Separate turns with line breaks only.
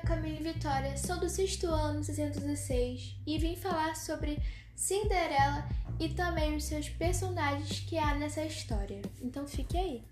Camille Vitória, sou do sexto ano 616 e vim falar sobre Cinderela e também os seus personagens que há nessa história. Então fique aí.